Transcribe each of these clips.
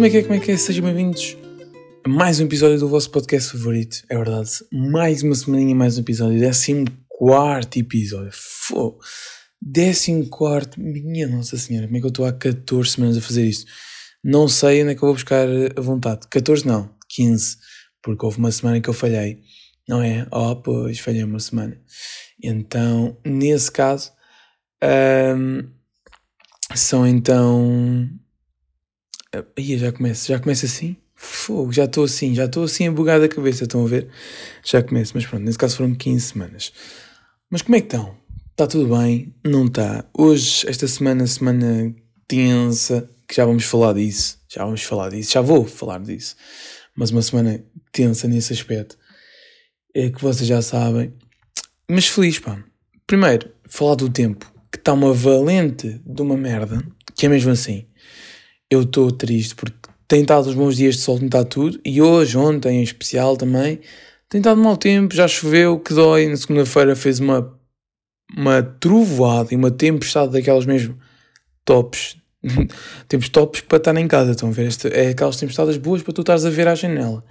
como é que é, como é que é? Sejam bem-vindos a mais um episódio do vosso podcast favorito. É verdade, mais uma semaninha, mais um episódio. Décimo quarto episódio. Fô! Décimo quarto. Minha Nossa Senhora, como é que eu estou há 14 semanas a fazer isto? Não sei onde é que eu vou buscar a vontade. 14 não, 15. Porque houve uma semana que eu falhei. Não é? Oh, pois, falhei uma semana. Então, nesse caso, são então Aí já começa, já começa assim? Fogo, já estou assim, já estou assim a cabeça, estão a ver? Já começa, mas pronto, nesse caso foram 15 semanas. Mas como é que estão? Está tudo bem? Não está. Hoje, esta semana, semana tensa, que já vamos falar disso, já vamos falar disso, já vou falar disso. Mas uma semana tensa nesse aspecto, é que vocês já sabem. Mas feliz, pá. Primeiro, falar do tempo, que está uma valente de uma merda, que é mesmo assim eu estou triste porque tem estado os bons dias de sol, tem estado tudo, e hoje, ontem em especial também, tem estado mau tempo, já choveu, que dói, na segunda-feira fez uma, uma trovoada e uma tempestade daquelas mesmo tops, temos tops para estar em casa, estão a ver, Esta, é aquelas tempestades boas para tu estares a ver à janela.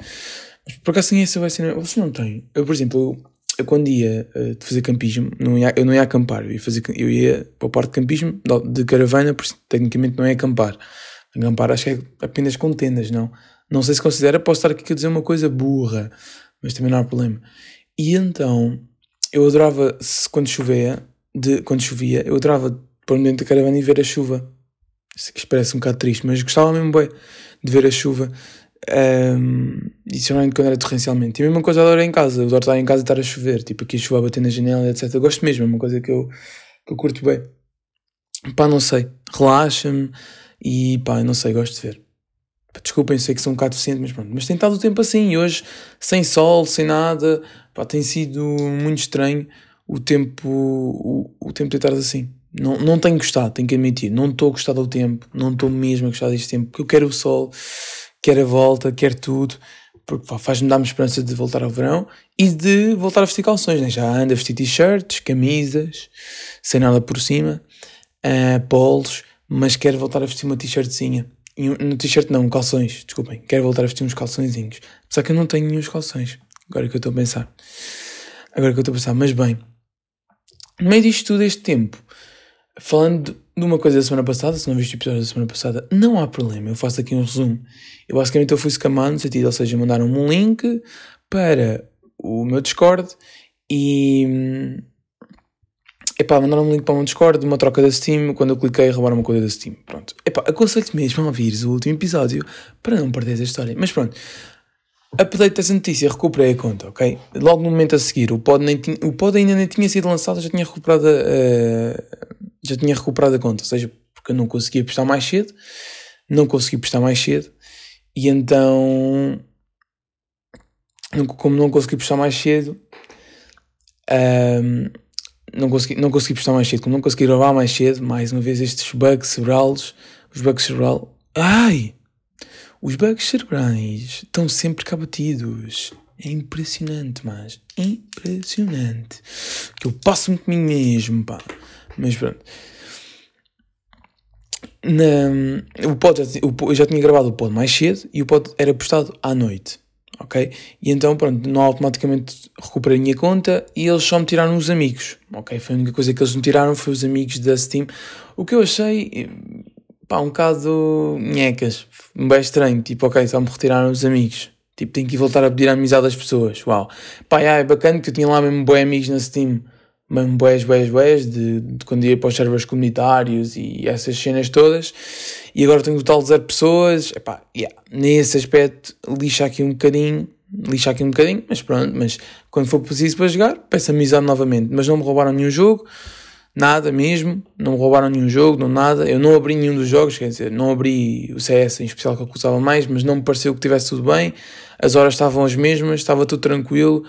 Mas por acaso nem essa vai ser, vocês não têm, eu por exemplo, eu, eu quando ia uh, fazer campismo, não ia, eu não ia acampar, eu ia, fazer, eu ia para a parte de campismo, de caravana, porque tecnicamente não é acampar, Acampar acho que é apenas com tendas, não? Não sei se considera, posso estar aqui a dizer uma coisa burra, mas também não há problema. E então, eu adorava, quando chovia, de, quando chovia, eu adorava pôr-me dentro da caravana e ver a chuva. Isso aqui parece um bocado triste, mas gostava mesmo bem de ver a chuva. Um, isso normalmente quando era torrencialmente. E a mesma coisa adoro em casa, eu adoro estar em casa e estar a chover, tipo aqui a chuva a bater na janela, etc. Eu gosto mesmo, é uma coisa que eu, que eu curto bem. Pá, não sei, relaxa-me, e pá, não sei, gosto de ver. Desculpem, sei que sou um bocado deficiente, mas pronto. Mas tem estado o tempo assim, e hoje, sem sol, sem nada, pá, tem sido muito estranho o tempo, o, o tempo de estar assim. Não, não tenho gostado, tenho que admitir. Não estou a gostar do tempo, não estou mesmo a gostar deste tempo, porque eu quero o sol, quero a volta, quero tudo, porque faz-me dar-me esperança de voltar ao verão e de voltar a vestir calções, né? Já ando a vestir t-shirts, camisas, sem nada por cima, uh, polos, mas quero voltar a vestir uma t-shirtzinha. No t-shirt não, calções, desculpem. Quero voltar a vestir uns calçõezinhos. Apesar que eu não tenho nenhum calções. Agora que eu estou a pensar. Agora que eu estou a pensar. Mas bem, no meio disto tudo, este tempo, falando de uma coisa da semana passada, se não viste o episódio da semana passada, não há problema. Eu faço aqui um resumo. Eu basicamente eu fui scamar no sentido, ou seja, mandaram-me um link para o meu Discord e hum, Epá, mandaram um link para um Discord, uma troca da Steam, quando eu cliquei roubaram uma coisa da Steam. Pronto. Epá, aconselho-te mesmo a ouvires o último episódio para não perderes a história. Mas pronto. Update dessa notícia, recuperei a conta, ok? Logo no momento a seguir, o pod, nem tinha, o pod ainda nem tinha sido lançado, já tinha recuperado a, uh, já tinha recuperado a conta, ou seja, porque eu não conseguia prestar mais cedo, não consegui prestar mais cedo, e então, como não consegui prestar mais cedo, um, não consegui, não consegui postar mais cedo, como não consegui gravar mais cedo, mais uma vez estes bugs cerebrais, os bugs cerebral, ai, os bugs cerebrais estão sempre cá batidos. É impressionante, mas impressionante. Que eu passo muito de mim mesmo, pá. Mas pronto. Na, o pod, eu já tinha gravado o pod mais cedo e o pod era postado à noite ok? E então, pronto, não automaticamente recuperei a minha conta e eles só me tiraram os amigos, ok? Foi a única coisa que eles me tiraram foi os amigos da Steam, o que eu achei, pá, um bocado nhecas, bem estranho, tipo, ok, só me retiraram os amigos, tipo, tenho que voltar a pedir a amizade das pessoas, uau. Pá, é bacana que eu tinha lá mesmo boi amigos na Steam, mesmo boés, boés, boés, de, de quando ia para os servers comunitários e essas cenas todas, e agora tenho um total de zero pessoas, epá, yeah, nesse aspecto lixa aqui um bocadinho, lixa aqui um bocadinho, mas pronto, mas quando for preciso para jogar, peço amizade novamente, mas não me roubaram nenhum jogo, nada mesmo, não me roubaram nenhum jogo, não nada, eu não abri nenhum dos jogos, quer dizer, não abri o CS em especial que eu usava mais, mas não me pareceu que tivesse tudo bem, as horas estavam as mesmas, estava tudo tranquilo,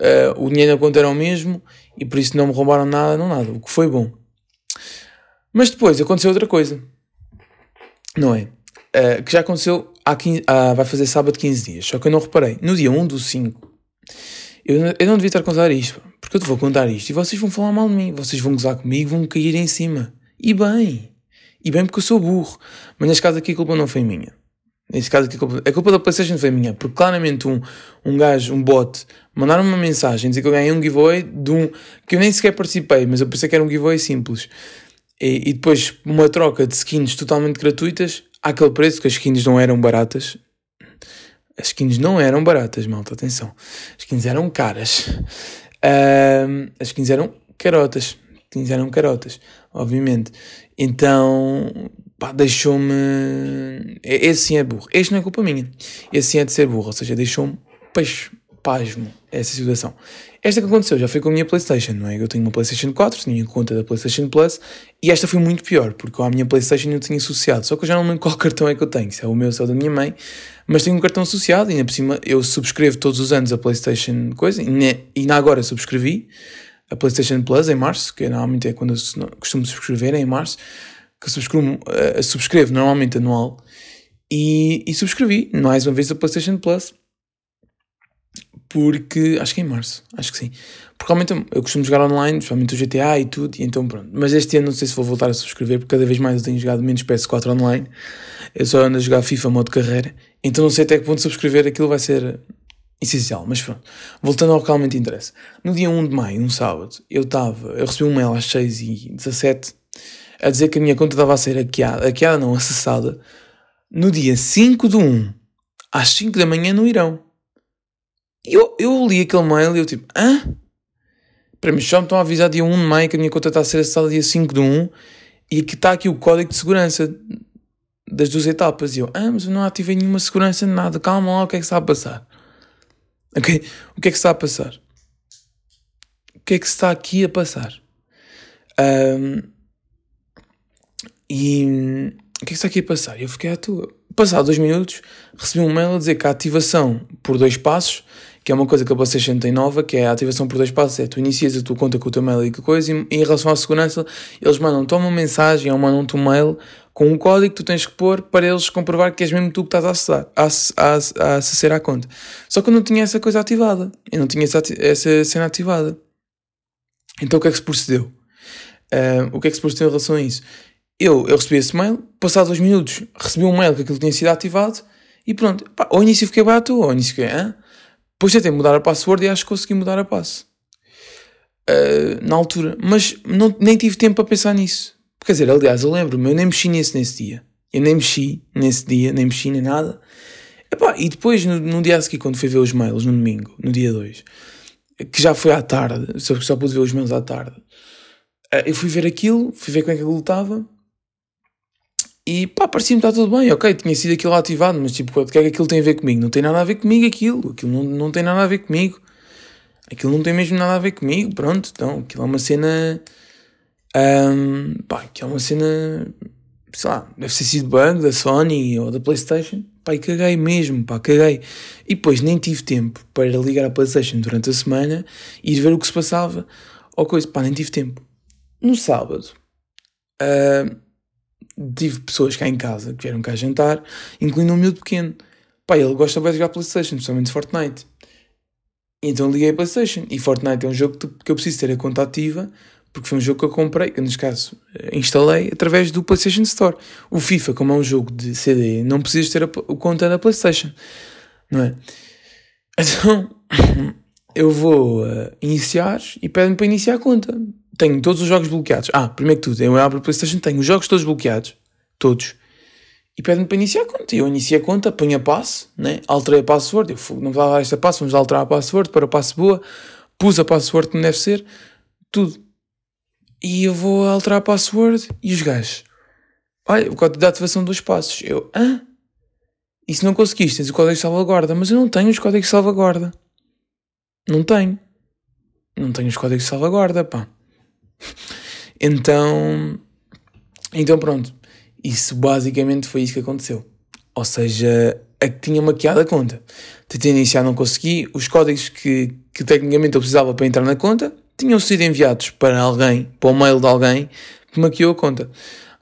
uh, o dinheiro na conta era o mesmo, e por isso não me roubaram nada, não nada, o que foi bom. Mas depois aconteceu outra coisa, não é? Uh, que já aconteceu há 15, há, vai fazer sábado 15 dias, só que eu não reparei. No dia 1 do 5, eu, eu não devia estar a contar isto, porque eu te vou contar isto e vocês vão falar mal de mim, vocês vão gozar comigo, vão cair em cima. E bem, e bem porque eu sou burro. Mas neste caso aqui a culpa não foi minha. Neste caso, a culpa, a culpa da PlayStation foi minha, porque claramente um, um gajo, um bot, mandaram uma mensagem dizer que eu ganhei um giveaway de um que eu nem sequer participei, mas eu pensei que era um giveaway simples. E, e depois uma troca de skins totalmente gratuitas àquele preço, que as skins não eram baratas. As skins não eram baratas, malta, atenção. As skins eram caras. As skins eram carotas. As skins eram carotas, obviamente. Então, pá, deixou-me. Esse sim é burro. Este não é culpa minha. Esse sim é de ser burro, ou seja, deixou-me pasmo essa situação. Esta que aconteceu já foi com a minha PlayStation, não é? Eu tenho uma PlayStation 4, tinha conta da PlayStation Plus e esta foi muito pior, porque a minha PlayStation eu tinha associado, só que eu já não lembro qual cartão é que eu tenho, se é o meu, se é o da minha mãe, mas tenho um cartão associado e ainda por cima eu subscrevo todos os anos a PlayStation coisa e na agora subscrevi a PlayStation Plus em março, que normalmente é quando eu costumo subscrever, é em março, que subscrevo, uh, subscrevo normalmente anual e, e subscrevi mais uma vez a PlayStation Plus porque acho que é em março, acho que sim. Porque realmente eu costumo jogar online, principalmente o GTA e tudo, e então pronto. Mas este ano não sei se vou voltar a subscrever, porque cada vez mais eu tenho jogado menos PS4 online. Eu só ando a jogar FIFA modo carreira, então não sei até que ponto subscrever aquilo vai ser essencial. Mas pronto, voltando ao que realmente interessa. No dia 1 de maio, um sábado, eu estava, eu recebi um mail às 6h17 a dizer que a minha conta estava a ser hackeada, hackeada não, acessada, no dia 5 de 1, às 5 da manhã no Irão. Eu, eu li aquele mail e eu tipo, hã? Para mim, já me estão a avisar dia 1 de maio que a minha conta está a ser acessada dia 5 de 1 e que está aqui o código de segurança das duas etapas. E eu, ah, mas eu não ativei nenhuma segurança, nada, calma lá, o que é que está a passar? Ok? O que é que está a passar? O que é que está aqui a passar? Um, e o que é que está aqui a passar? Eu fiquei à tua. Passado dois minutos, recebi um mail a dizer que a ativação por dois passos que é uma coisa que a PlayStation tem nova, que é a ativação por dois passos, é tu inicias a tua conta com o teu mail e que coisa, e, em relação à segurança, eles mandam-te uma mensagem ou mandam-te um mail com um código que tu tens que pôr para eles comprovar que és mesmo tu que estás a acessar, a, a, a acessar à conta. Só que eu não tinha essa coisa ativada, eu não tinha essa, essa cena ativada. Então o que é que se procedeu? Uh, o que é que se procedeu em relação a isso? Eu, eu recebi esse mail, passado dois minutos, recebi um mail que aquilo tinha sido ativado, e pronto, pá, ao início fiquei barato, ao início fiquei, hã? Depois tentei mudar a password e acho que consegui mudar a passe. Uh, na altura. Mas não, nem tive tempo para pensar nisso. Quer dizer, aliás, eu lembro-me, eu nem mexi nesse nesse dia. Eu nem mexi nesse dia, nem mexi nem nada. E depois, no, no dia a seguir, quando fui ver os mails, no domingo, no dia 2, que já foi à tarde, só, só pude ver os mails à tarde, uh, eu fui ver aquilo, fui ver como é que aquilo estava e pá, parecia-me estar tudo bem, ok, tinha sido aquilo ativado, mas tipo, o que é que aquilo tem a ver comigo? Não tem nada a ver comigo aquilo, aquilo não, não tem nada a ver comigo. Aquilo não tem mesmo nada a ver comigo, pronto, então aquilo é uma cena. Um, pá, aquilo é uma cena. Sei lá, deve ter sido bug da Sony ou da PlayStation. Pá, e caguei mesmo, pá, caguei. E depois nem tive tempo para ligar a PlayStation durante a semana e ir ver o que se passava ou coisa, pá, nem tive tempo. No sábado. Uh, tive pessoas cá em casa que vieram cá jantar, incluindo um miúdo pequeno. Pá, ele gosta de jogar Playstation, principalmente Fortnite. Então liguei a Playstation. E Fortnite é um jogo que eu preciso ter a conta ativa, porque foi um jogo que eu comprei, que neste caso eh, instalei através do PlayStation Store. O FIFA, como é um jogo de CD, não precisas ter a, conta da PlayStation, não é? Então eu vou uh, iniciar e pede-me para iniciar a conta tenho todos os jogos bloqueados. Ah, primeiro que tudo, eu abro a PlayStation, tenho os jogos todos bloqueados. Todos. E pede-me para iniciar a conta. Eu inicio a conta, ponho a passe, né? alterei a password. Eu não vou dar esta passe, vamos alterar a password para a passe boa. Pus a password como deve ser. Tudo. E eu vou alterar a password e os gajos. Olha, o código de ativação dos passos. Eu, hã? E se não conseguiste, tens o código de salvaguarda. Mas eu não tenho os códigos de salvaguarda. Não tenho. Não tenho os códigos de salvaguarda, pá. Então, então pronto. Isso basicamente foi isso que aconteceu. Ou seja, a que tinha maquiado a conta. Tentei iniciar, não consegui. Os códigos que, que tecnicamente eu precisava para entrar na conta tinham sido enviados para alguém, para o mail de alguém que maquiou a conta.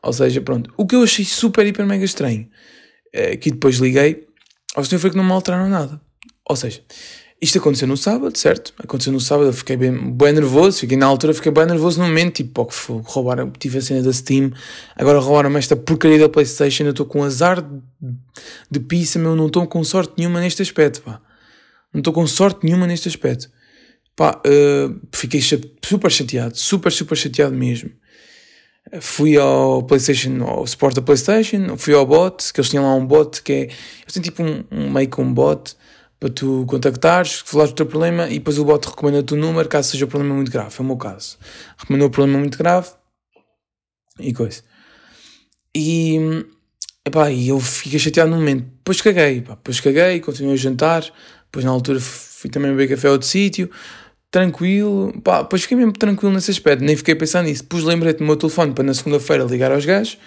Ou seja, pronto. O que eu achei super, hiper, mega estranho, é, que depois liguei, ao senhor foi que não me alteraram nada. Ou seja, Isto aconteceu no sábado, certo? Aconteceu no sábado, eu fiquei bem, bem nervoso, fiquei na altura, fiquei bem nervoso no momento, tipo, que roubaram, tive a cena da Steam, agora roubaram-me esta porcaria da Playstation, eu estou com azar de, pizza, meu, não estou com sorte nenhuma neste aspecto, pá. Não estou com sorte nenhuma neste aspecto. Pá, uh, fiquei super chateado, super, super chateado mesmo. Fui ao PlayStation, ao suporte da PlayStation, fui ao bot, que eles tinham lá um bot que é. Eles têm tipo um, um meio que um bot para tu contactares, falares do teu problema e depois o bot recomenda-te o número caso seja um problema muito grave. É o meu caso. Recomendou um problema muito grave e coisa. E, epá, e eu fiquei chateado no momento. Depois caguei, depois caguei, continuei a jantar. Depois na altura fui também beber café a outro sítio. Tranquilo, pá, depois fiquei mesmo tranquilo nesse aspecto, nem fiquei a pensar nisso. Pus lembrete no meu telefone para na segunda-feira ligar aos gajos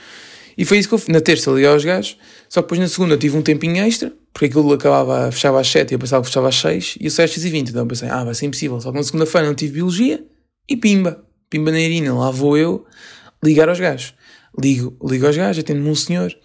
e foi isso que eu fiz. Na terça liguei aos gajos, só que depois na segunda tive um tempinho extra, porque aquilo acabava, fechava às 7 e eu pensava que fechava às 6 e eu saí às 6 e 20 então pensei, ah, vai ser impossível. Só que na segunda-feira não tive biologia e pimba, pimba na irina, lá vou eu ligar aos gajos. Ligo, ligo aos gajos, atendo-me um senhor.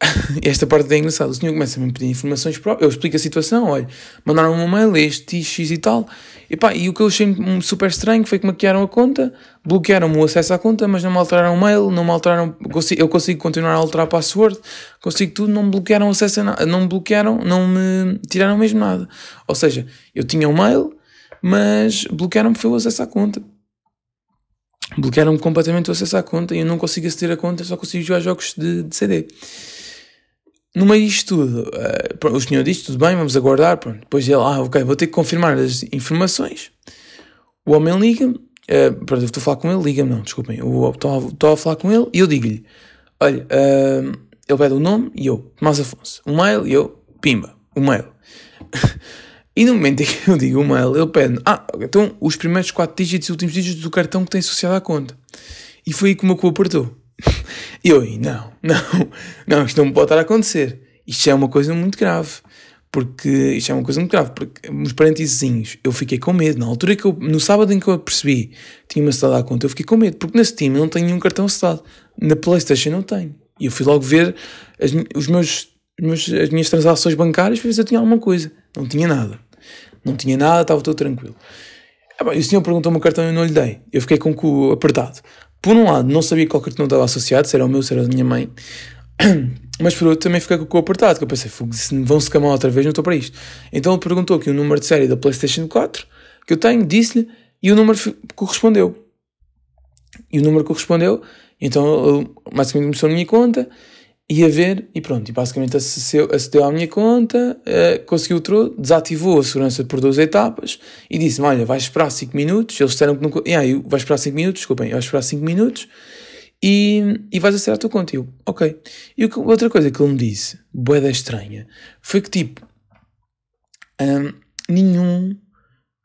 esta parte é engraçada. O senhor começa a me pedir informações próprias. Eu explico a situação, olha, mandaram um mail, este X e tal. E, pá, e o que eu achei super estranho foi que maquiaram a conta, bloquearam-me o acesso à conta, mas não me alteraram o mail, não me alteraram. Eu consigo continuar a alterar a password, consigo tudo, não me bloquearam o acesso a nada, não me bloquearam, não me tiraram mesmo nada. Ou seja, eu tinha um mail, mas bloquearam-me foi o acesso à conta. Bloquearam-me completamente o acesso à conta e eu não consigo aceder à conta, só consigo jogar jogos de, de CD. No meio disto tudo, uh, o senhor disse: tudo bem, vamos aguardar. Pronto. Depois ele, ah, ok, vou ter que confirmar as informações. O homem liga-me, uh, pronto, estou a falar com ele, liga-me, não, desculpem. Estou a falar com ele e eu digo-lhe: olha, uh, ele pede o nome e eu, Tomás Afonso. O mail e eu, pimba, o mail. e no momento em que eu digo o mail, ele pede: ah, então os primeiros quatro dígitos e últimos dígitos do cartão que tem associado à conta. E foi aí que o meu cu apertou. E eu, não, não, não, isto não pode estar a acontecer. Isto é uma coisa muito grave. Porque isto é uma coisa muito grave. Porque, nos parênteses, eu fiquei com medo. Na altura que eu, no sábado em que eu percebi tinha-me acedado à conta, eu fiquei com medo. Porque na Steam eu não tenho nenhum cartão acedado. Na PlayStation não tenho. E eu fui logo ver as, os meus, meus, as minhas transações bancárias para ver se eu tinha alguma coisa. Não tinha nada. Não tinha nada, estava todo tranquilo. E o senhor perguntou-me o cartão e eu não lhe dei. Eu fiquei com o cu apertado. Por um lado, não sabia qual cartão estava associado, se era o meu, se era da minha mãe. Mas por outro, também fiquei com o apertado, que eu pensei, se vão-se camar outra vez, não estou para isto. Então ele perguntou aqui o número de série da PlayStation 4, que eu tenho, disse-lhe, e o número correspondeu. E o número correspondeu, então ele basicamente começou na minha conta, ia ver e pronto. E basicamente acedeu, acedeu à minha conta, uh, conseguiu tudo, desativou a segurança por duas etapas e disse-me: Olha, vais esperar 5 minutos. Eles disseram que não. Yeah, eu, vais esperar 5 minutos, desculpem, vais esperar 5 minutos e, e vais acessar a tua conta. E eu, ok. E outra coisa que ele me disse, boeda estranha, foi que tipo, um, nenhum.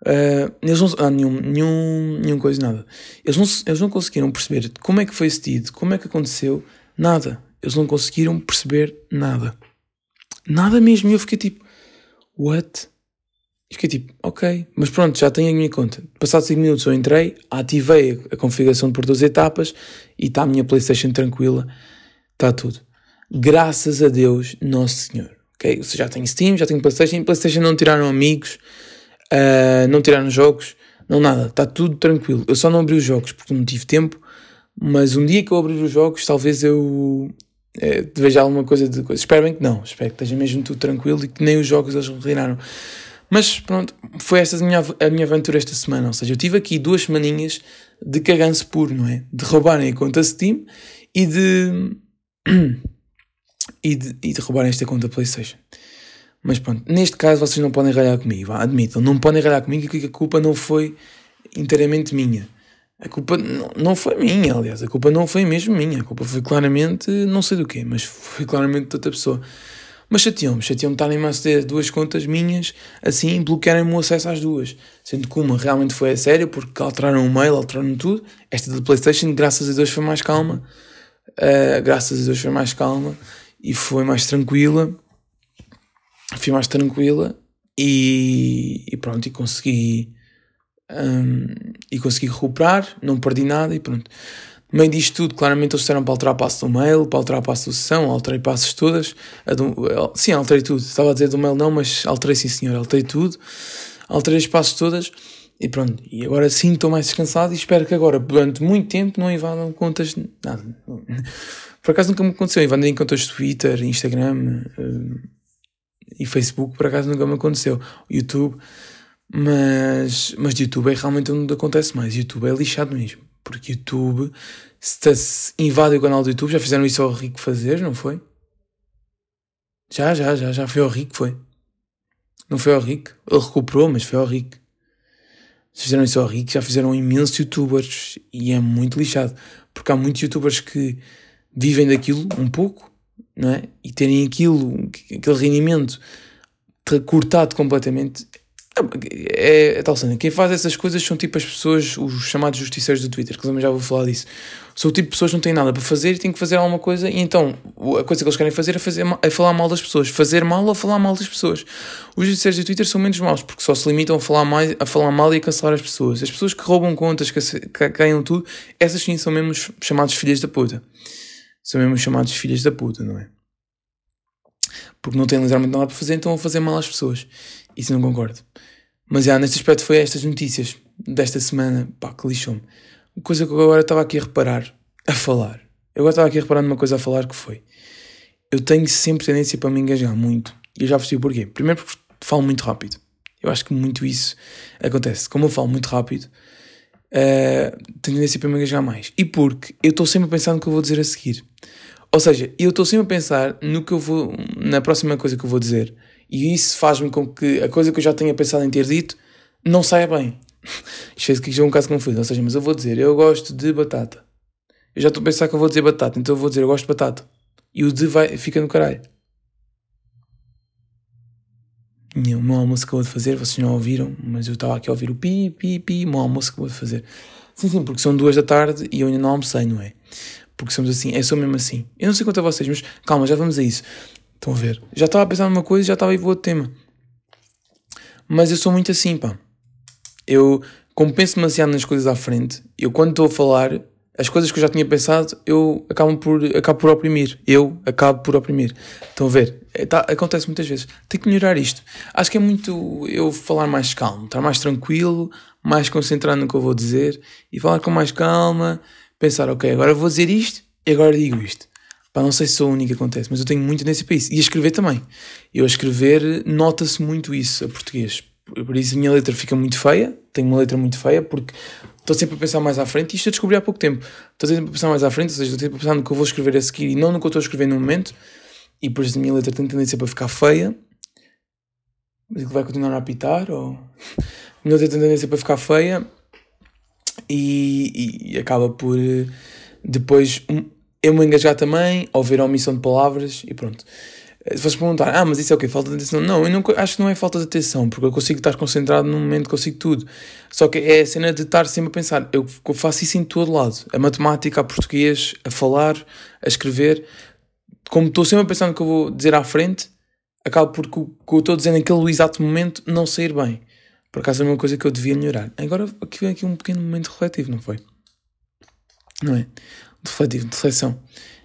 Uh, eles não, ah, nenhum, nenhum, nenhum coisa, nada. Eles não, eles não conseguiram perceber como é que foi cedido, como é que aconteceu, nada eles não conseguiram perceber nada. Nada mesmo. E eu fiquei tipo, what? E fiquei tipo, ok, mas pronto, já tenho a minha conta. Passados 5 minutos eu entrei, ativei a configuração por duas etapas e está a minha PlayStation tranquila, está tudo. Graças a Deus, Nosso Senhor. Ok? Ou seja, já tenho Steam, já tenho PlayStation. PlayStation não tiraram amigos, uh, não tiraram jogos, não nada, está tudo tranquilo. Eu só não abri os jogos porque não tive tempo, mas um dia que eu abrir os jogos, talvez eu é, veja alguma coisa de coisa. Espero bem que não, espero que esteja mesmo tudo tranquilo e que nem os jogos eles retiraram. Mas pronto, foi esta a minha, a minha aventura esta semana. Ou seja, eu tive aqui duas semaninhas de caganço puro, não é? De roubarem a conta Steam e de. e de, e de roubarem esta conta PlayStation. Mas pronto, neste caso vocês não podem ralhar comigo, admitam, não podem ralhar comigo que a culpa não foi inteiramente minha. A culpa não foi minha, aliás, a culpa não foi mesmo minha, a culpa foi claramente, não sei do quê, mas foi claramente de outra pessoa. Mas chateou-me, chateou-me estarem-me a aceder duas contas minhas, assim, bloquearem-me o acesso às duas. Sendo que uma realmente foi a sério, porque alteraram o mail, alteraram tudo. Esta da PlayStation, graças a Deus, foi mais calma. Uh, graças a Deus foi mais calma e foi mais tranquila. Fui mais tranquila e, e pronto, e consegui um, e consegui recuperar, não perdi nada e pronto. No meio disto tudo, claramente eles disseram para alterar passo do mail, para alterar passo do sessão, alterei passos todas. Do, sim, alterei tudo. Estava a dizer do mail não, mas alterei sim senhor, alterei tudo. Alterei as passos todas e pronto. E agora sim estou mais descansado e espero que agora, durante muito tempo, não invadam contas. Nada. Por acaso nunca me aconteceu. Invadem contas Twitter, Instagram uh, e Facebook, por acaso nunca me aconteceu. YouTube. Mas, mas YouTube é realmente onde acontece mais. YouTube é lixado mesmo. Porque YouTube, se, se invade o canal do YouTube, já fizeram isso ao Rico fazer, não foi? Já, já, já, já foi ao Rico, foi. Não foi ao Rico. Ele recuperou, mas foi ao Rico. Se fizeram isso ao Rico, já fizeram imensos youtubers e é muito lixado. Porque há muitos youtubers que vivem daquilo um pouco, não é? E terem aquilo, aquele rendimento cortado completamente é, é tal cena. Quem faz essas coisas são tipo as pessoas, os chamados justiceiros do Twitter, que eu já vou falar disso. São o tipo de pessoas que não têm nada para fazer e têm que fazer alguma coisa, e então a coisa que eles querem fazer é, fazer, é falar mal das pessoas. Fazer mal ou falar mal das pessoas. Os justiceiros do Twitter são menos maus, porque só se limitam a falar, mais, a falar mal e a cancelar as pessoas. As pessoas que roubam contas, que ganham tudo, essas sim são mesmo chamados filhas da puta. São mesmo chamados filhas da puta, não é? Porque não têm literalmente nada para fazer, então vão fazer mal às pessoas. Isso não concordo. Mas já, neste aspecto foi estas notícias desta semana, pá, que lixou-me. Coisa que eu agora estava aqui a reparar, a falar. Eu agora estava aqui a reparar numa coisa a falar que foi. Eu tenho sempre tendência para me engajar muito. E eu já percebi porquê. Primeiro porque falo muito rápido. Eu acho que muito isso acontece. Como eu falo muito rápido, uh, tenho tendência para me engajar mais. E porque eu estou sempre a pensar no que eu vou dizer a seguir. Ou seja, eu estou sempre a pensar no que eu vou, na próxima coisa que eu vou dizer. E isso faz-me com que a coisa que eu já tenha pensado em ter dito não saia bem. Isto fez que seja um caso confuso. Ou seja, mas eu vou dizer, eu gosto de batata. Eu já estou a pensar que eu vou dizer batata, então eu vou dizer, eu gosto de batata. E o de vai, fica no caralho. O meu almoço acabou de fazer, vocês não ouviram, mas eu estava aqui a ouvir o pi, pi, pi, o meu almoço acabou de fazer. Sim, sim, porque são duas da tarde e eu ainda não almocei, não é? Porque somos assim, eu sou mesmo assim. Eu não sei quanto a vocês, mas calma, já vamos a isso. Estão a ver? Já estava a pensar numa coisa e já estava aí para outro tema. Mas eu sou muito assim, pá. Eu, como penso demasiado nas coisas à frente, eu quando estou a falar, as coisas que eu já tinha pensado, eu acabo por, acabo por oprimir. Eu acabo por oprimir. Estão a ver? É, tá, acontece muitas vezes. Tenho que melhorar isto. Acho que é muito eu falar mais calmo, estar mais tranquilo, mais concentrado no que eu vou dizer e falar com mais calma, pensar, ok, agora vou dizer isto e agora digo isto. Pá, não sei se sou o único que acontece, mas eu tenho muito para isso. E a escrever também. Eu a escrever nota-se muito isso, a português. Por isso a minha letra fica muito feia. Tenho uma letra muito feia porque estou sempre a pensar mais à frente. E isto eu descobri há pouco tempo. Estou sempre a pensar mais à frente, ou seja, estou sempre a pensar no que eu vou escrever a seguir e não no que eu estou a escrever no momento. E por isso a minha letra tem tendência para ficar feia. Mas ele vai continuar a apitar? Ou... A minha letra tem tendência para ficar feia. E, e, acaba por eh, depois eu me engajar também, ouvir a omissão de palavras e pronto. Se vocês perguntar, ah, mas isso é o quê? Falta de atenção? Não, eu não, acho que não é falta de atenção, porque eu consigo estar concentrado no momento, consigo tudo. Só que é a cena de estar sempre a pensar. Eu, eu faço isso em todo lado. A matemática, a português, a falar, a escrever. Como estou sempre a pensar no que eu vou dizer à frente, acabo por o que eu estou dizendo naquele exato momento não sair bem. Por acaso é uma coisa que eu devia melhorar. Agora aqui vem aqui um pequeno momento refletivo, não foi? Não é? Refletivo, de reflexão,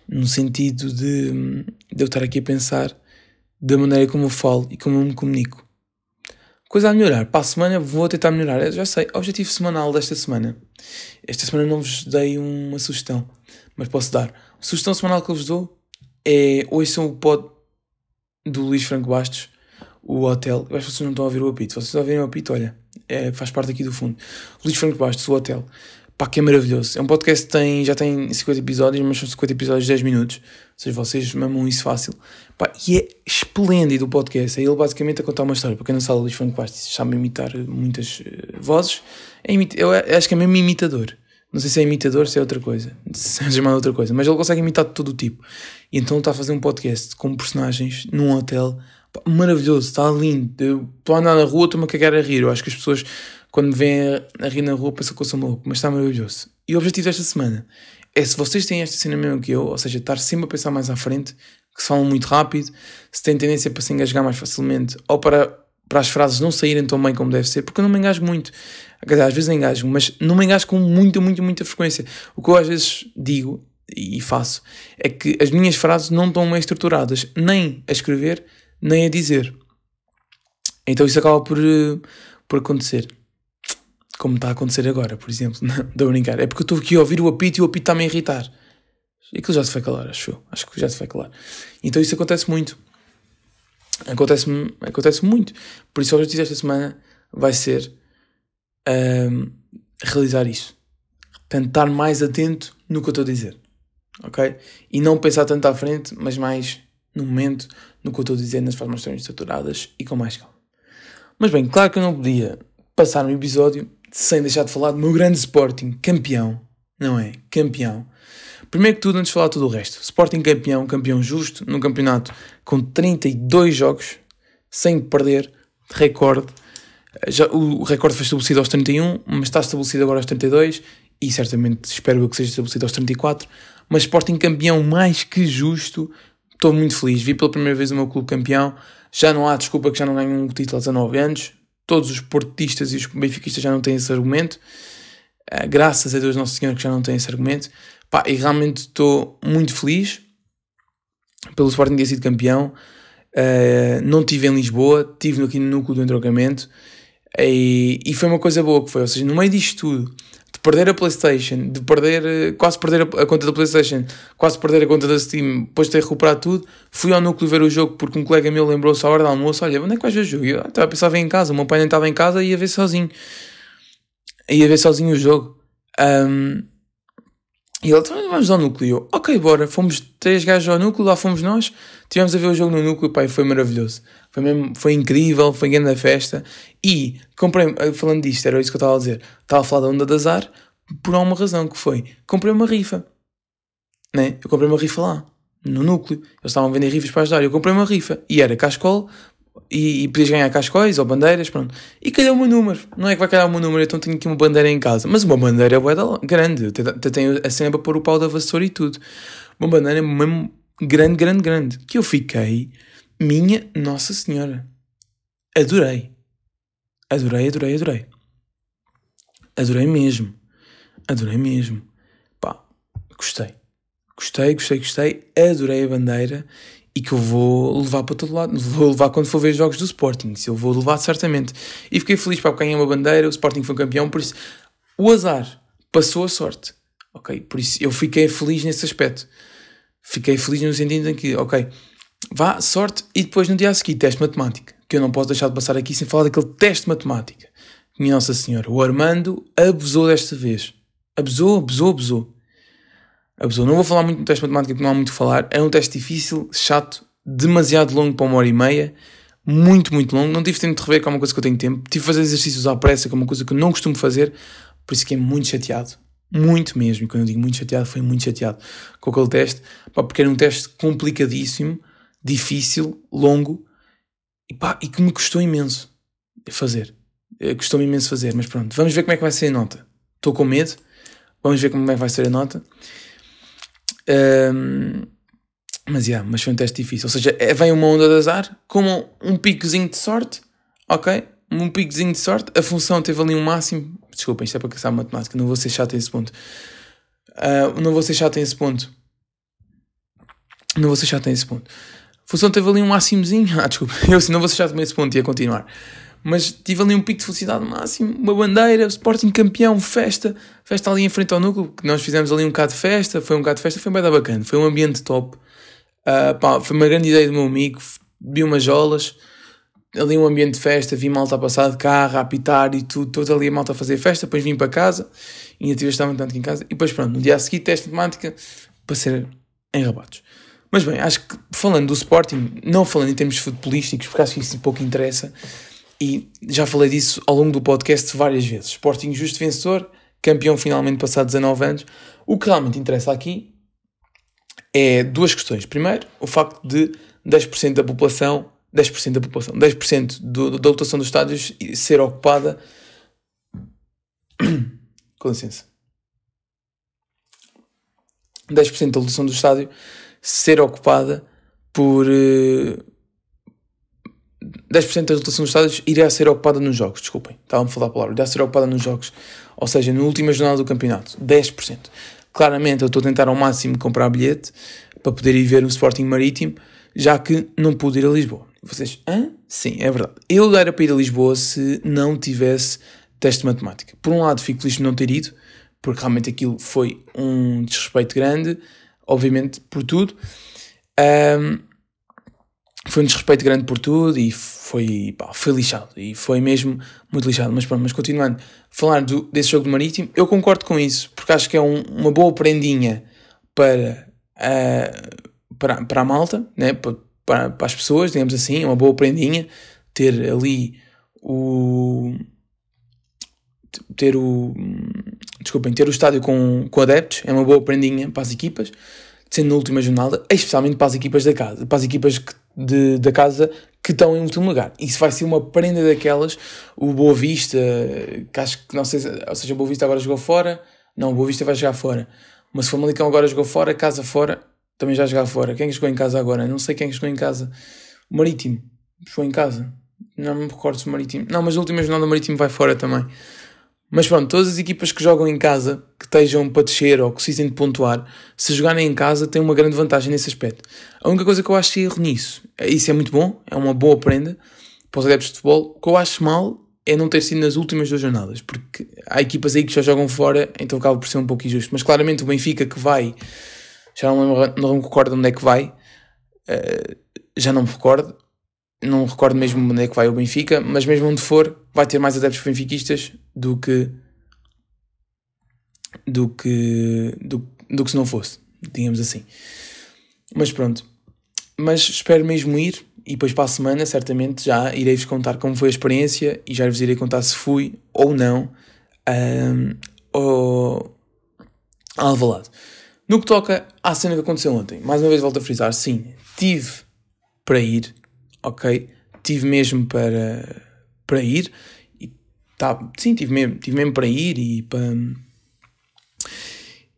no sentido de, de eu estar aqui a pensar da maneira como eu falo e como eu me comunico. Coisa a melhorar. Para a semana vou tentar melhorar. Eu já sei, objetivo semanal desta semana. Esta semana não vos dei uma sugestão, mas posso dar. A sugestão semanal que eu vos dou é ouçam o pod do Luís Franco Bastos, o Hotel. Eu acho que vocês não estão a ouvir o apito. Se vocês ouvirem o apito, olha, é, faz parte aqui do fundo. Luís Franco Bastos, o Hotel. Pá, que é maravilhoso. É um podcast que tem, já tem 50 episódios, mas são 50 episódios de 10 minutos. Ou seja, vocês mamam isso fácil. Pá, e é esplêndido o podcast. É ele basicamente a contar uma história. Para quem não sabe, o Luís Franco sabe imitar muitas uh, vozes. É imita eu acho que é mesmo imitador. Não sei se é imitador, se é outra coisa. Se é chamado outra coisa. Mas ele consegue imitar de todo o tipo. E então está a fazer um podcast com personagens num hotel. Pá, maravilhoso, está lindo. Estou a andar na rua, estou-me a cagar a rir. Eu acho que as pessoas quando me vêm a rir na rua, pensam que eu sou maluco, mas está maravilhoso. E o objetivo desta semana é se vocês têm esta cena mesmo que eu, ou seja, estar sempre a pensar mais à frente, que falam muito rápido, se têm tendência para se engasgar mais facilmente ou para para as frases não saírem tão bem como deve ser, porque eu não me engajo muito. Às vezes engajo, mas não me engajo com muita, muita, muita frequência. O que eu às vezes digo e faço é que as minhas frases não estão bem estruturadas, nem a escrever, nem a dizer. Então isso acaba por, eh, por acontecer. Como está a acontecer agora, por exemplo. Não, estou a brincar. É porque eu estou aqui a ouvir o apito e o apito está-me a irritar. Aquilo já se vai calar, acho eu. Acho que já se vai calar. Então isso acontece muito. Acontece-me acontece muito. Por isso o objetivo desta semana vai ser um, realizar isso. Tentar mais atento no que eu estou a dizer. Ok? E não pensar tanto à frente, mas mais no momento, no que eu estou a dizer, nas formas estruturadas e com mais calma. Mas bem, claro que eu não podia passar um episódio sem deixar de falar do meu grande Sporting, campeão, não é? Campeão. Primeiro que tudo, antes de falar tudo o resto, Sporting campeão, campeão justo, no campeonato com 32 jogos, sem perder, recorde. Já, o recorde foi estabelecido aos 31, mas está estabelecido agora aos 32 e certamente espero eu que seja estabelecido aos 34. Mas Sporting campeão mais que justo, estou muito feliz. Vi pela primeira vez o meu clube campeão. Já não há desculpa que já não ganho um título há 19 anos. Todos os portistas e os benfiquistas já não têm esse argumento. Uh, graças a Deus Nosso Senhor que já não tem esse argumento. Pá, e realmente estou muito feliz pelo Sporting ter sido campeão. Uh, não tive em Lisboa, tive aqui no núcleo do entroncamento e, e, foi uma coisa boa que foi, ou seja, no meio disto tudo, perder a Playstation, de perder, quase perder a, conta da Playstation, quase perder a conta da Steam, depois de ter recuperado tudo, fui ao núcleo ver o jogo porque um colega meu lembrou-se à hora do almoço, olha, onde é que vais ver o jogo? Eu estava a pensar, em casa, o meu pai nem estava em casa e ia ver sozinho. Ia ver sozinho o jogo. Um, e ele, então vamos ao núcleo. Ok, bora. Fomos três gajos ao núcleo, lá fomos nós. Tivemos a ver o jogo no núcleo, pai, foi maravilhoso. Foi, mesmo, foi incrível, foi grande a festa. E comprei, eh, falando disto, era isso que eu estava a dizer. Estava a falar da onda de azar por uma razão que foi. Comprei uma rifa. Né? Eu comprei uma rifa lá, no núcleo. Eles estavam a vender rifas para ajudar. Eu comprei uma rifa. E era cascol e, e podias ganhar cascóis ou bandeiras, pronto. E calhou o meu número. Não é que vai calhar o meu número, então tenho aqui uma bandeira em casa. Mas uma bandeira é grande. Até tenho a cena para pôr o pau da vassoura e tudo. Uma bandeira mesmo grande, grande, grande. Que eu fiquei, minha Nossa Senhora. Adorei. Adorei, adorei, adorei. Adorei mesmo. Adorei mesmo. Pá, gostei. Gostei, gostei, gostei. Adorei a bandeira e que eu vou levar para todo lado. Vou levar quando for ver jogos do Sporting. Isso eu vou levar certamente. E fiquei feliz para ganhar uma bandeira. O Sporting foi campeão. Por isso, o azar passou a sorte. Ok? Por isso, eu fiquei feliz nesse aspecto. Fiquei feliz no sentido em que, ok, vá, sorte. E depois no dia a seguir, teste matemática. Que eu não posso deixar de passar aqui sem falar daquele teste de matemática. Minha Nossa Senhora, o Armando abusou desta vez. Abusou, abusou, abusou abusou. Não vou falar muito no teste de matemática porque não há muito a falar. É um teste difícil, chato, demasiado longo para uma hora e meia. Muito, muito longo. Não tive tempo de rever, que é uma coisa que eu tenho tempo. Tive de fazer exercícios à pressa, que é uma coisa que eu não costumo fazer. Por isso que é muito chateado. Muito mesmo. E quando eu digo muito chateado, foi muito chateado com aquele teste. Pá, porque era um teste complicadíssimo, difícil, longo. E, pá, e que me custou imenso fazer. Eh, custou-me imenso fazer. Mas pronto, vamos ver como é que vai ser a nota. Estou com medo. Vamos ver como é que vai ser a nota. Um, mas, yeah, mas foi um teste difícil. Ou seja, é, vem uma onda de azar com um picozinho de sorte, ok? Um picozinho de sorte. A função teve ali um máximo. Desculpem, isto é para caçar matemática, não vou ser chato a esse ponto. Uh, não vou ser chato a esse ponto. Não vou ser chato a esse ponto. A função teve ali um máximozinho. Ah, desculpa, eu não vou ser chato a esse ponto, ia continuar. Mas tive ali um pico de felicidade máximo, uma bandeira, Sporting campeão, festa, festa ali em frente ao núcleo, que nós fizemos ali um bocado de festa, foi um bocado de festa, foi bem da bacana, foi um ambiente top. Uh, pá, foi uma grande ideia do meu amigo, vi umas jolas, ali um ambiente de festa, vi malta a passar de carro, a apitar e tudo, toda ali a malta a fazer festa, depois vim para casa, ainda tive estava tanto aqui em casa, e depois pronto, no dia a seguir teste de matemática para ser enrabados. Mas bem, acho que falando do Sporting, não falando em termos futebolísticos, porque acho que isso pouco interessa, e já falei disso ao longo do podcast várias vezes. Sporting justo vencedor, campeão finalmente passado 19 anos. O que realmente interessa aqui é duas questões. Primeiro, o facto de 10% da população, 10% da população, 10% do, da lotação dos estádios ser ocupada. Com licença. 10% da lotação do estádio ser ocupada por. Uh, 10% da lotação dos estádios irá ser ocupada nos jogos, desculpem, estava-me a falar a palavra, irá ser ocupada nos jogos, ou seja, na última jornada do campeonato, 10%. Claramente eu estou a tentar ao máximo comprar bilhete para poder ir ver o Sporting Marítimo, já que não pude ir a Lisboa. Vocês, hã? Sim, é verdade. Eu era para ir a Lisboa se não tivesse teste de matemática. Por um lado, fico feliz de não ter ido, porque realmente aquilo foi um desrespeito grande, obviamente, por tudo. Um, foi um desrespeito grande por tudo e foi, pá, foi lixado. E foi mesmo muito lixado. Mas pronto, mas continuando, falar do, desse jogo do Marítimo, eu concordo com isso, porque acho que é um, uma boa prendinha para, uh, para, para a malta, né? para, para, para as pessoas, digamos assim, é uma boa prendinha ter ali o. ter o. desculpem, ter o estádio com, com adeptos, é uma boa prendinha para as equipas sendo na última jornada, especialmente para as equipas da casa, para as equipas de, da casa que estão em último lugar. Isso vai ser uma prenda daquelas. O Boa Vista, que acho que não sei, ou seja, o Boa Vista agora jogou fora, não, o Boa Vista vai jogar fora. Mas se o Famalicão agora jogou fora, casa fora, também já jogar fora. Quem é jogou em casa agora? Não sei quem é jogou em casa. O Marítimo jogou em casa. Não me recordo se o Marítimo. Não, mas a última jornada do Marítimo vai fora também. Mas pronto, todas as equipas que jogam em casa, que estejam para descer ou que precisem de pontuar, se jogarem em casa, têm uma grande vantagem nesse aspecto. A única coisa que eu acho erro nisso, é, isso é muito bom, é uma boa prenda para os adeptos de futebol. O que eu acho mal é não ter sido nas últimas duas jornadas, porque há equipas aí que já jogam fora, então acaba por ser um pouco injusto. Mas claramente o Benfica que vai, já não, não me recordo onde é que vai, uh, já não me recordo, não recordo mesmo onde é que vai o Benfica, mas mesmo onde for, vai ter mais adeptos benfiquistas do que do que do, do que se não fosse, digamos assim. Mas pronto. Mas espero mesmo ir e depois para a semana, certamente, já irei-vos contar como foi a experiência e já vos irei contar se fui ou não um, ao Alvalade. No que toca à cena que aconteceu ontem, mais uma vez volto a frisar, sim, tive para ir, ok? Tive mesmo para, para ir. E tá, sim, tive mesmo, tive mesmo para ir e para,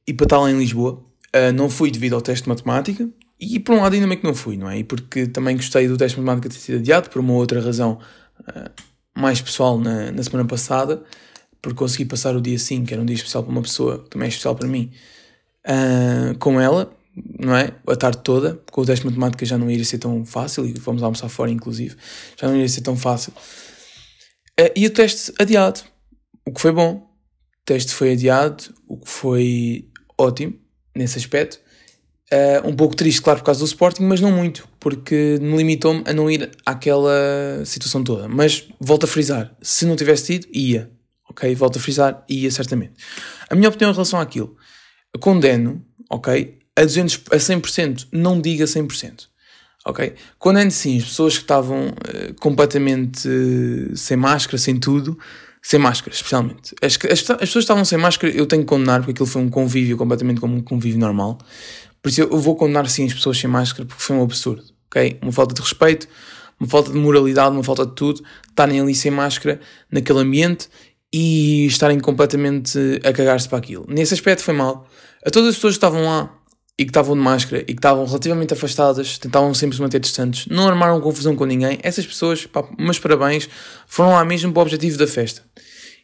e para estar lá em Lisboa. Uh, não fui devido ao teste de matemática. E por um lado ainda bem que não fui, não é? E porque também gostei do teste de matemática ter sido adiado por uma outra razão uh, mais pessoal na, na semana passada. Porque consegui passar o dia 5, que era um dia especial para uma pessoa, também é especial para mim, uh, com ela não é? A tarde toda, com o teste de matemática já não iria ser tão fácil, e fomos almoçar fora, inclusive, já não iria ser tão fácil. Uh, e o teste adiado, o que foi bom. O teste foi adiado, o que foi ótimo nesse aspecto. Uh, um pouco triste, claro, por causa do Sporting, mas não muito, porque me limitou-me a não ir àquela situação toda. Mas volto a frisar: se não tivesse ido, ia. Ok? Volto a frisar, ia certamente. A minha opinião em relação àquilo, condeno, ok? A 200, a 100%, não diga 100%. Ok? Quando é sim, as pessoas que estavam uh, completamente uh, sem máscara, sem tudo, sem máscara, especialmente. As, as, as, pessoas estavam sem máscara, eu tenho que condenar, porque aquilo foi um convívio completamente como um convívio normal. Por isso eu, eu vou condenar sim as pessoas sem máscara, porque foi um absurdo. Ok? Uma falta de respeito, uma falta de moralidade, uma falta de tudo. Estarem ali sem máscara, naquele ambiente e estarem completamente a cagar-se para aquilo. Nesse aspecto foi mal. A todas as pessoas que estavam lá, e que estavam de máscara e que estavam relativamente afastadas, tentavam sempre se manter distantes, não armaram confusão com ninguém, essas pessoas, pá, meus parabéns, foram lá mesmo para o objetivo da festa.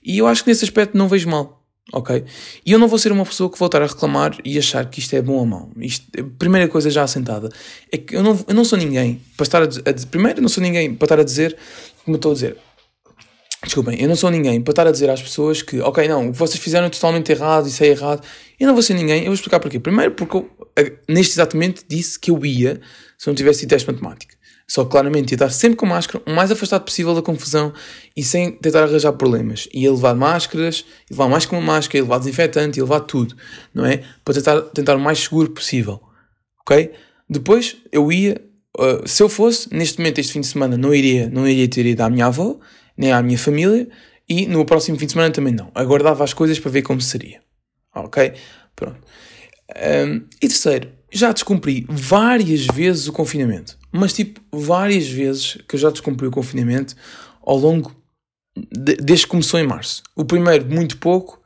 E eu acho que nesse aspecto não vejo mal, ok? E eu não vou ser uma pessoa que voltar a reclamar e achar que isto é bom ou mau. Isto, primeira coisa já assentada é que eu não, eu não sou ninguém para estar a, a primeiro, eu não sou ninguém para estar a dizer, como estou a dizer, Desculpem, eu não sou ninguém para estar a dizer às pessoas que, ok, não, vocês fizeram totalmente errado, isso é errado. Eu não vou ser ninguém, eu vou explicar porquê. Primeiro, porque eu, neste exatamente, disse que eu ia se não tivesse tido teste matemática. Só que claramente ia estar sempre com máscara, o mais afastado possível da confusão e sem tentar arranjar problemas. Ia levar máscaras, ia levar mais que uma máscara, ia levar desinfetante, ia levar tudo, não é? Para tentar, tentar o mais seguro possível. Ok? Depois eu ia, uh, se eu fosse, neste momento, este fim de semana, não iria, não iria ter ido à minha avó, nem à minha família, e no próximo fim de semana também não. Aguardava as coisas para ver como seria. Ok? Pronto. Um, e terceiro, já descumpri várias vezes o confinamento. Mas tipo, várias vezes que eu já descumpri o confinamento ao longo de, desde que começou em março. O primeiro, muito pouco,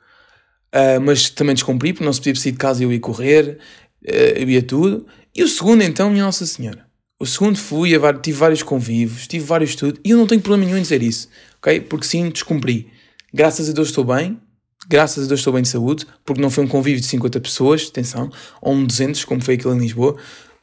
uh, mas também descumpri, porque não se podia sair de casa eu ia correr, uh, eu ia tudo. E o segundo, então, minha Nossa Senhora. O segundo fui, tive vários convívios, tive vários tudo, e eu não tenho problema nenhum em dizer isso, ok? Porque sim, descumpri. Graças a Deus estou bem, graças a Deus estou bem de saúde, porque não foi um convívio de 50 pessoas, atenção, ou um 200, como foi aquilo em Lisboa.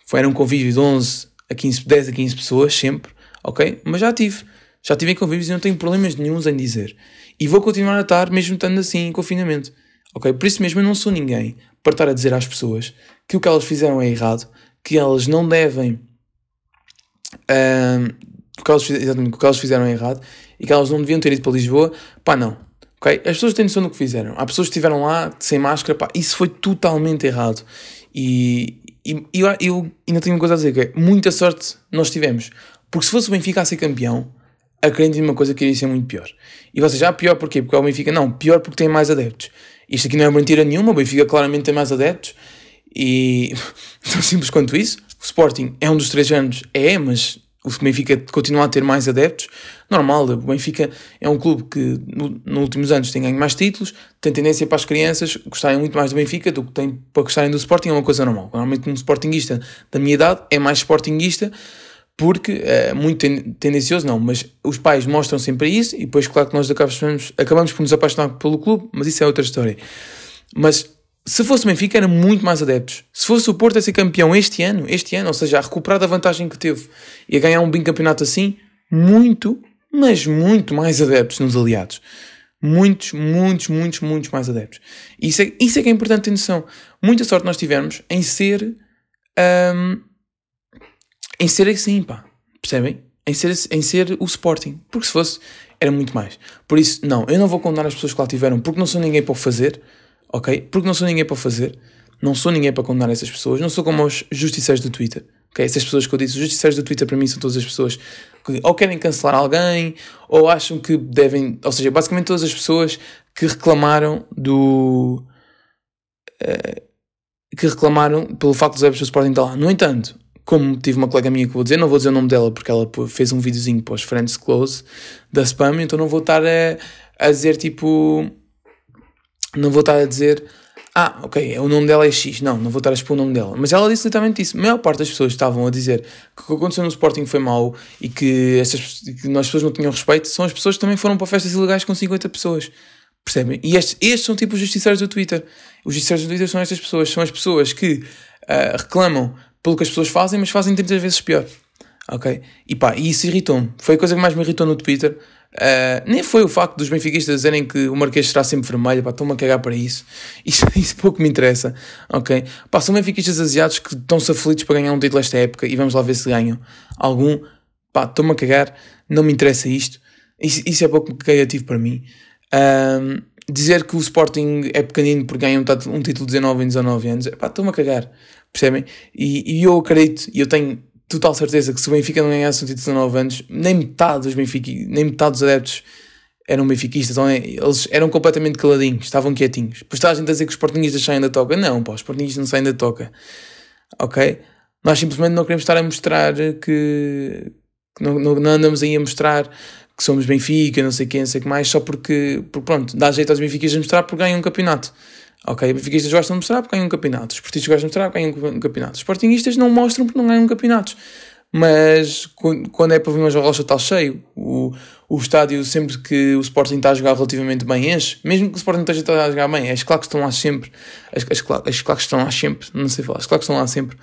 Foi, era um convívio de 11 a 15, 10 a 15 pessoas, sempre, ok? Mas já tive. Já tive em convívios e não tenho problemas nenhums em dizer. E vou continuar a estar, mesmo estando assim em confinamento. Ok? Por isso mesmo eu não sou ninguém para estar a dizer às pessoas que o que elas fizeram é errado, que elas não devem. Um, o que elas, exatamente, o que elas fizeram é errado e que elas não deviam ter ido para Lisboa. Pá, não. Ok? As pessoas têm noção do que fizeram. Há pessoas que estiveram lá sem máscara, pá, isso foi totalmente errado. E, e, eu, eu ainda tenho uma coisa a dizer, que é muita sorte nós tivemos. Porque se fosse o Benfica a ser campeão, acredito uma coisa que iria ser muito pior. E vocês, já pior porquê? Porque é o Benfica, não, pior porque tem mais adeptos. Isto aqui não é mentira nenhuma, o Benfica claramente tem mais adeptos e tão simples quanto isso. O Sporting é um dos três anos, é, mas o Benfica continua a ter mais adeptos. Normal, o Benfica é um clube que nos no últimos anos tem ganho mais títulos, tem tendência para as crianças gostarem muito mais do Benfica do que tem para gostarem do Sporting, é uma coisa normal. Normalmente um Sportingista da minha idade é mais Sportingista porque é muito tendencioso, não, mas os pais mostram sempre isso e depois, claro que nós acabamos, acabamos por nos apaixonar pelo clube, mas isso é outra história. Mas se fosse o Benfica, era muito mais adeptos. Se fosse o Porto a ser campeão este ano, este ano, ou seja, a recuperar a vantagem que teve e a ganhar um bicampeonato assim, muito, mas muito mais adeptos nos aliados. Muitos, muitos, muitos, muitos mais adeptos. Isso é, isso é que é importante ter noção. Muita sorte nós tivemos em ser. Um, em ser assim, pá. Percebem? Em ser, em ser o Sporting. Porque se fosse, era muito mais. Por isso, não, eu não vou condenar as pessoas que lá tiveram, porque não sou ninguém para o fazer, ok? Porque não sou ninguém para fazer. Não sou ninguém para condenar essas pessoas. Não sou como os justiceiros do Twitter. ok? Essas pessoas que eu disse, os justiceiros do Twitter para mim são todas as pessoas que ou querem cancelar alguém ou acham que devem. Ou seja, basicamente todas as pessoas que reclamaram do. Uh, que reclamaram pelo facto dos adeptos do Sporting estar lá. No entanto, como tive uma colega minha que vou dizer, não vou dizer o nome dela porque ela fez um videozinho para os Friends Close da Spam, então não vou estar a, a dizer tipo. Não vou estar a dizer. Ah, ok, o nome dela é X. Não, não vou estar a expor o nome dela. Mas ela disse literalmente isso. A maior parte das pessoas estavam a dizer que o que aconteceu no Sporting foi mau e que, essas, que nós pessoas não tinham respeito. São as pessoas que também foram para festas ilegais com 50 pessoas. Percebem? E estes, estes são tipo os justiceiros do Twitter. Os justiceiros do Twitter são estas pessoas. São as pessoas que uh, reclamam pelo que as pessoas fazem, mas fazem 30 vezes pior. Ok? E pá, e isso irritou-me. Foi a coisa que mais me irritou no Twitter. Uh, nem foi o facto dos benfiquistas dizerem que o Marquês será sempre vermelho, pá, estão-me a cagar para isso. isso. Isso pouco me interessa, ok? Pá, são benfiquistas asiáticos que estão-se aflitos para ganhar um título esta época e vamos lá ver se ganham algum. Pá, estou-me a cagar, não me interessa isto. Isso, isso é pouco criativo para mim. Uh, dizer que o Sporting é pequenino porque ganha um, um título de 19 em 19 anos, pá, estou-me a cagar. Percebem? E, e eu acredito, e eu tenho total certeza que se o Benfica não ganhasse um título de 19 anos, nem metade dos Benfica, nem metade dos adeptos eram benfiquistas, eles eram completamente caladinhos, estavam quietinhos. Depois está a gente a dizer que os Sportingistas saem da toca. Não, pá, os Sportingistas não saem da toca. Ok? Nós simplesmente não queremos estar a mostrar que, não, não, não, andamos aí a mostrar que somos Benfica, não sei quem, não sei o que mais, só porque, porque pronto, dá jeito aos Benfiquistas mostrar porque ganham um campeonato. Ok, os benfiquistas gostam de mostrar porque ganham um campeonato. Os esportistas gostam de mostrar porque ganham um campeonato. Os sportingistas não mostram porque não ganham campeonatos. Mas quando é para vir uma rocha está cheio, o, o estádio, sempre que o Sporting está a jogar relativamente bem, enche. Mesmo que o Sporting esteja a jogar bem, as claques estão lá sempre. As, as, as claques estão lá sempre. Não sei falar. As claques estão lá sempre.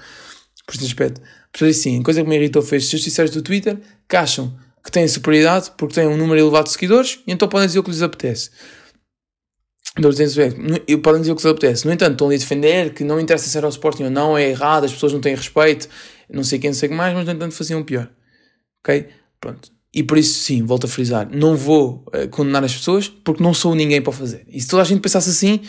Por este aspecto. Por isso, sim, coisa que me irritou foi estes justiceiros do Twitter que acham que têm superioridade porque têm um número elevado de seguidores e então podem dizer o que lhes apetece. Eu podem dizer o que lhes apetece. No entanto, estão ali a defender que não interessa se era o Sporting ou não, é errado, as pessoas não têm respeito, não sei quem, não sei mais, mas no entanto faziam pior. Ok? Pronto. E por isso, sim, volto a frisar, não vou uh, condenar as pessoas porque não sou ninguém para fazer. E se toda a gente pensasse assim,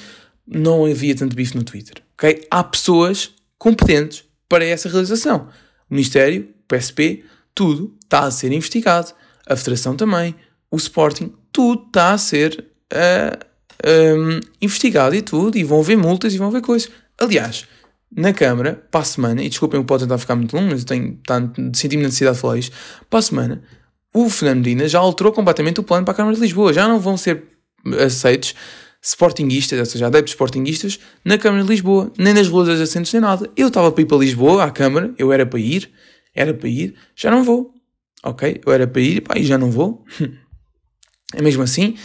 não havia tanto bife no Twitter. Ok? Há pessoas competentes para essa realização. O Ministério, o PSP, tudo está a ser investigado. A Federação também, o Sporting, tudo está a ser. Uh, um, investigado e tudo, e vão ver multas e vão ver coisas. Aliás, na Câmara, para a semana, e desculpem, pode tentar ficar muito longo, mas eu tenho, tá, senti-me necessidade de falar isto, para a semana, o Fernando Medina já alterou completamente o plano para a Câmara de Lisboa. Já não vão ser aceitos sportinguistas, ou seja, adeptos sportinguistas, na Câmara de Lisboa, nem nas ruas adjacentes, nem nada. Eu estava para ir para Lisboa, à Câmara, eu era para ir, Era para ir, já não vou. Ok? Eu era para ir pá, e já não vou. é mesmo assim.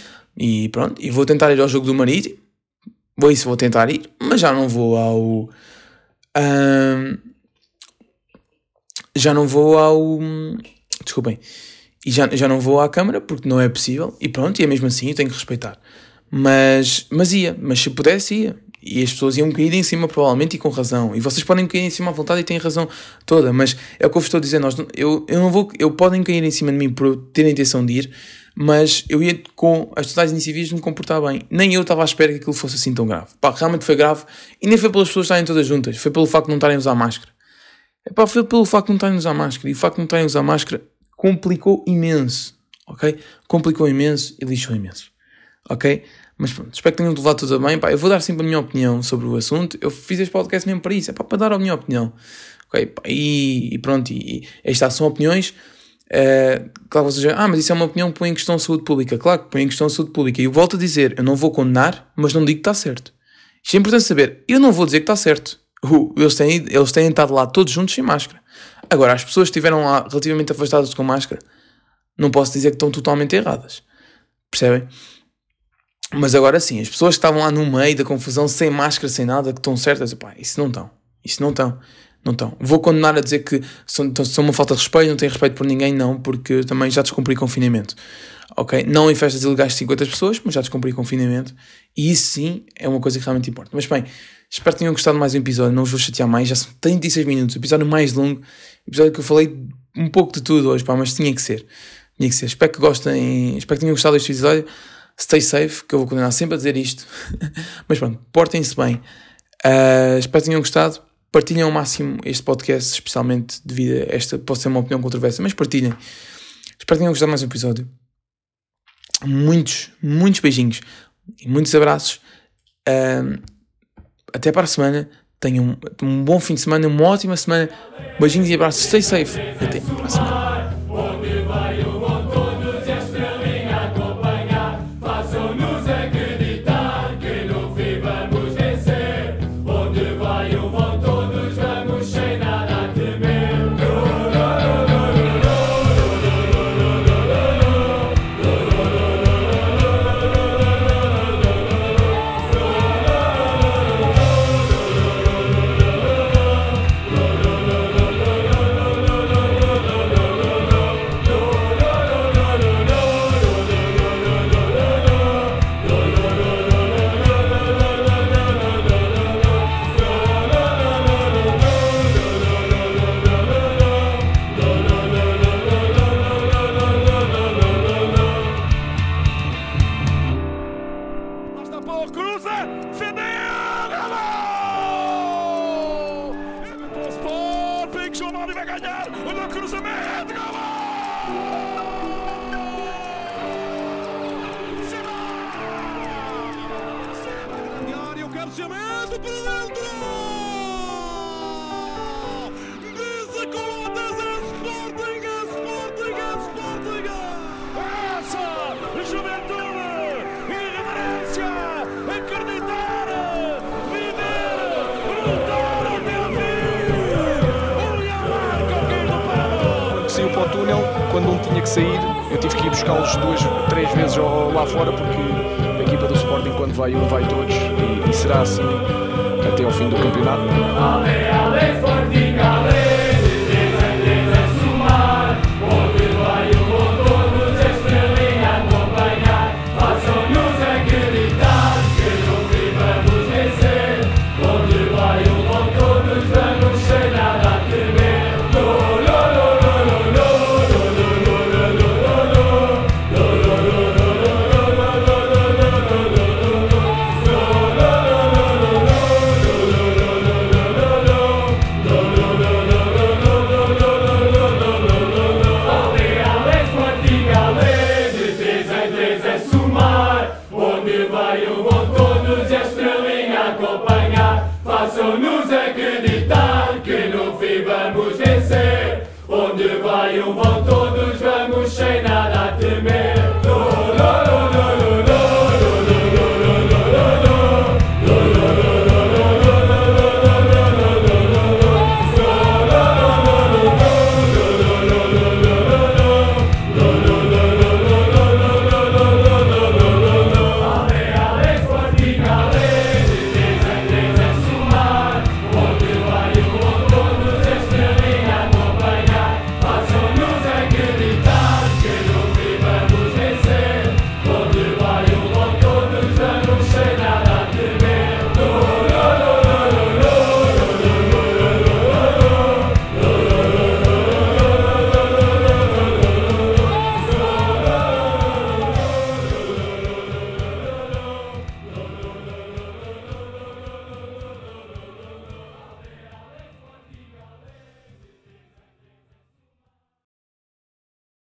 E pronto. E vou tentar ir ao jogo do Marítimo. Vou isso, vou tentar ir. Mas já não vou ao. já não vou ao. Desculpem. E já, já não vou à Câmara porque não é possível. E pronto, e é mesmo assim, eu tenho que respeitar. Mas, mas ia, mas se pudesse, ia. E as pessoas iam cair em cima, provavelmente, e com razão. E vocês podem cair em cima à vontade e têm razão toda, mas é o que eu vos estou a dizer. Nós, eu, eu não vou. Eu podem cair em cima de mim por ter a intenção de ir, mas eu ia com as totais iniciativas me comportar bem. Nem eu estava à espera que aquilo fosse assim tão grave. Pá, realmente foi grave. E nem foi pelas pessoas estarem todas juntas, foi pelo facto de não estarem a usar máscara. Pá, foi pelo facto de não estarem a usar máscara. E o facto de não estarem a usar máscara complicou imenso. Ok? Complicou imenso e lixou imenso. Ok? Mas pronto, espero que tenham levado tudo bem. Pá, eu vou dar sempre a minha opinião sobre o assunto. Eu fiz este podcast mesmo para isso, é pá, para dar a minha opinião. Ok? Pá, e, e, pronto, e, e estas são opiniões. Uh, claro, vocês ah, mas isso é uma opinião que põe em questão saúde pública. Claro que põe em questão saúde pública. E eu volto a dizer, eu não vou condenar, mas não digo que está certo. Isto é importante saber. Eu não vou dizer que está certo. Eles, têm, eles têm estado lá todos juntos sem máscara. Agora, as pessoas que estiveram lá relativamente afastadas com máscara, não posso dizer que estão totalmente erradas. Percebem? Mas agora sim, as pessoas que estavam lá no meio da confusão, sem máscara, sem nada, que estão certas, pá, isso não estão. Isso não estão. Não estão. Vou condenar a dizer que são, são uma falta de respeito, não tenho respeito por ninguém, não, porque também já descumpri confinamento. Ok? Não em festas ilegais de 50 pessoas, mas já descumpri confinamento. E isso sim é uma coisa que realmente importa. Mas bem, espero que tenham gostado mais um episódio. Não vos vou chatear mais, já são 36 minutos. Episódio mais longo. Episódio que eu falei um pouco de tudo hoje, pá, mas tinha que ser. Tinha que ser. Espero que gostem, espero que tenham gostado deste episódio stay safe, que eu vou continuar sempre a dizer isto. Mas pronto, portem-se bem. Uh, espero que tenham gostado. Partilhem ao máximo este podcast, especialmente devido a esta, pode ser uma opinião controversa, mas partilhem. Espero que tenham gostado mais um episódio. Muitos, muitos beijinhos e muitos abraços. Uh, até para a semana. Tenham um, um bom fim de semana, uma ótima semana. Beijinhos e abraços. Stay safe. Até para a semana. Cabeceamento para dentro! Desacolou a Sporting, a Sporting, a Sporting! Essa juventude, irreverência, acreditar, viver, lutar até ao fim! O Leão marca o quem do pano! Saiu para o túnel, quando um tinha que sair, eu tive que ir buscá-los duas, três vezes lá fora porque a equipa do Sporting quando vai um vai todos será assim até ao fim do campeonato.